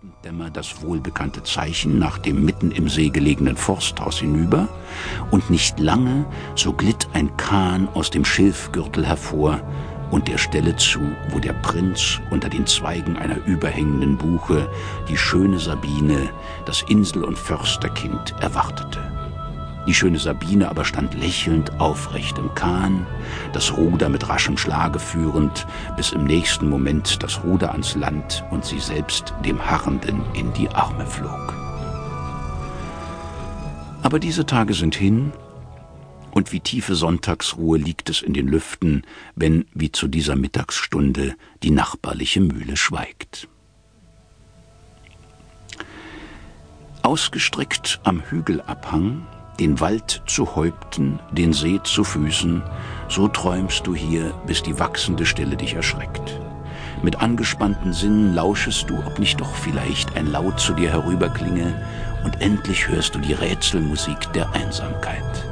Abenddämmer das wohlbekannte Zeichen nach dem mitten im See gelegenen Forsthaus hinüber, und nicht lange, so glitt ein Kahn aus dem Schilfgürtel hervor und der Stelle zu, wo der Prinz unter den Zweigen einer überhängenden Buche die schöne Sabine, das Insel- und Försterkind, erwartete. Die schöne Sabine aber stand lächelnd aufrecht im Kahn, das Ruder mit raschem Schlage führend, bis im nächsten Moment das Ruder ans Land und sie selbst dem Harrenden in die Arme flog. Aber diese Tage sind hin, und wie tiefe Sonntagsruhe liegt es in den Lüften, wenn, wie zu dieser Mittagsstunde, die nachbarliche Mühle schweigt. Ausgestreckt am Hügelabhang den Wald zu Häupten, den See zu Füßen, so träumst du hier, bis die wachsende Stille dich erschreckt. Mit angespannten Sinnen lauschest du, ob nicht doch vielleicht ein Laut zu dir herüberklinge, und endlich hörst du die Rätselmusik der Einsamkeit.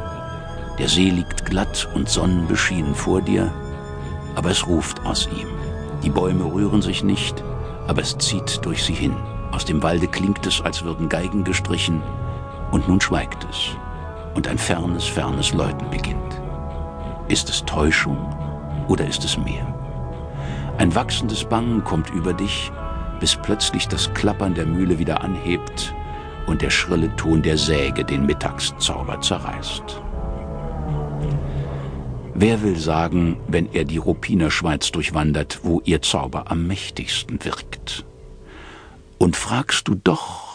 Der See liegt glatt und sonnenbeschienen vor dir, aber es ruft aus ihm. Die Bäume rühren sich nicht, aber es zieht durch sie hin. Aus dem Walde klingt es, als würden Geigen gestrichen, und nun schweigt es und ein fernes, fernes Läuten beginnt. Ist es Täuschung oder ist es mehr? Ein wachsendes Bangen kommt über dich, bis plötzlich das Klappern der Mühle wieder anhebt und der schrille Ton der Säge den Mittagszauber zerreißt. Wer will sagen, wenn er die Ruppiner Schweiz durchwandert, wo ihr Zauber am mächtigsten wirkt? Und fragst du doch,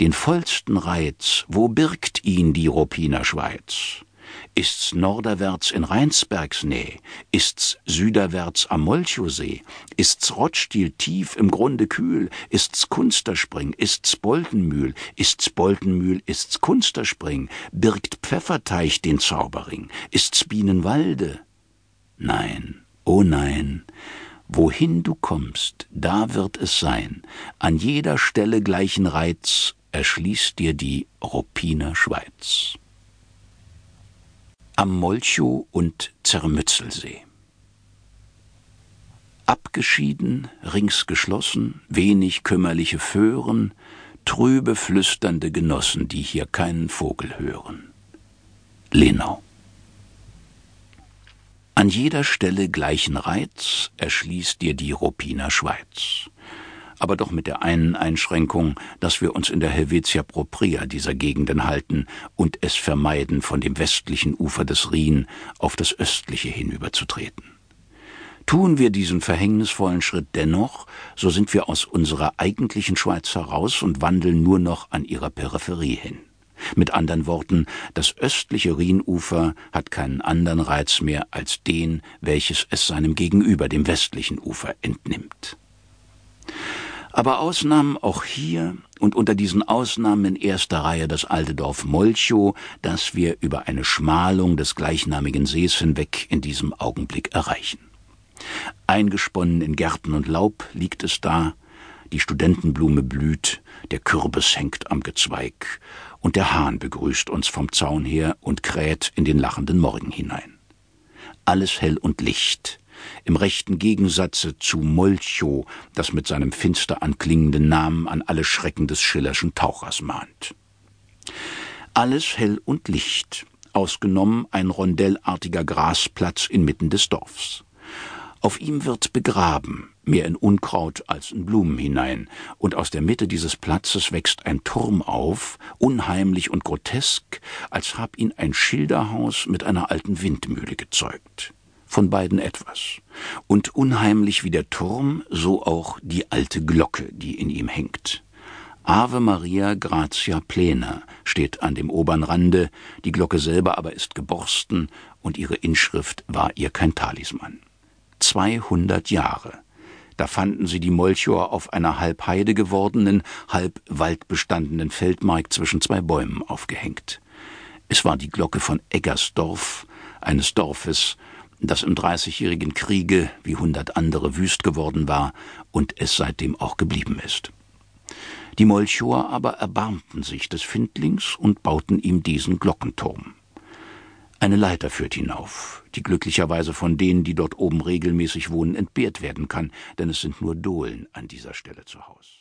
den vollsten Reiz, wo birgt ihn die Ruppiner Schweiz? Ist's norderwärts in Rheinsbergs Nähe? Ist's süderwärts am Molchosee? Ist's Rottstiel tief im Grunde kühl? Ist's Kunsterspring? Ist's Boltenmühl? Ist's Boltenmühl? Ist's Kunsterspring? Birgt Pfefferteich den Zauberring? Ist's Bienenwalde? Nein, oh nein, wohin du kommst, da wird es sein, an jeder Stelle gleichen Reiz erschließt dir die Ruppiner Schweiz. Am Molchow und Zermützelsee. Abgeschieden, rings geschlossen, wenig kümmerliche Föhren, trübe flüsternde Genossen, die hier keinen Vogel hören. Lenau. An jeder Stelle gleichen Reiz erschließt dir die Ruppiner Schweiz aber doch mit der einen Einschränkung, dass wir uns in der Helvetia propria dieser Gegenden halten und es vermeiden, von dem westlichen Ufer des Rhin auf das östliche hinüberzutreten. Tun wir diesen verhängnisvollen Schritt dennoch, so sind wir aus unserer eigentlichen Schweiz heraus und wandeln nur noch an ihrer Peripherie hin. Mit anderen Worten, das östliche Rhinufer hat keinen anderen Reiz mehr als den, welches es seinem Gegenüber, dem westlichen Ufer, entnimmt. Aber Ausnahmen auch hier und unter diesen Ausnahmen in erster Reihe das alte Dorf Molchow, das wir über eine Schmalung des gleichnamigen Sees hinweg in diesem Augenblick erreichen. Eingesponnen in Gärten und Laub liegt es da, die Studentenblume blüht, der Kürbis hängt am Gezweig, und der Hahn begrüßt uns vom Zaun her und kräht in den lachenden Morgen hinein. Alles hell und Licht, im rechten Gegensatze zu Molchow, das mit seinem finster anklingenden Namen an alle Schrecken des Schillerschen Tauchers mahnt. Alles hell und Licht, ausgenommen ein rondellartiger Grasplatz inmitten des Dorfs. Auf ihm wird begraben, mehr in Unkraut als in Blumen hinein, und aus der Mitte dieses Platzes wächst ein Turm auf, unheimlich und grotesk, als hab ihn ein Schilderhaus mit einer alten Windmühle gezeugt von beiden etwas. Und unheimlich wie der Turm, so auch die alte Glocke, die in ihm hängt. Ave Maria Gratia Plena steht an dem oberen Rande, die Glocke selber aber ist geborsten und ihre Inschrift war ihr kein Talisman. Zweihundert Jahre. Da fanden sie die Molchower auf einer halb Heide gewordenen, halb waldbestandenen Feldmark zwischen zwei Bäumen aufgehängt. Es war die Glocke von Eggersdorf, eines Dorfes, das im Dreißigjährigen Kriege wie hundert andere wüst geworden war und es seitdem auch geblieben ist. Die Molchower aber erbarmten sich des Findlings und bauten ihm diesen Glockenturm. Eine Leiter führt hinauf, die glücklicherweise von denen, die dort oben regelmäßig wohnen, entbehrt werden kann, denn es sind nur Dohlen an dieser Stelle zu Haus.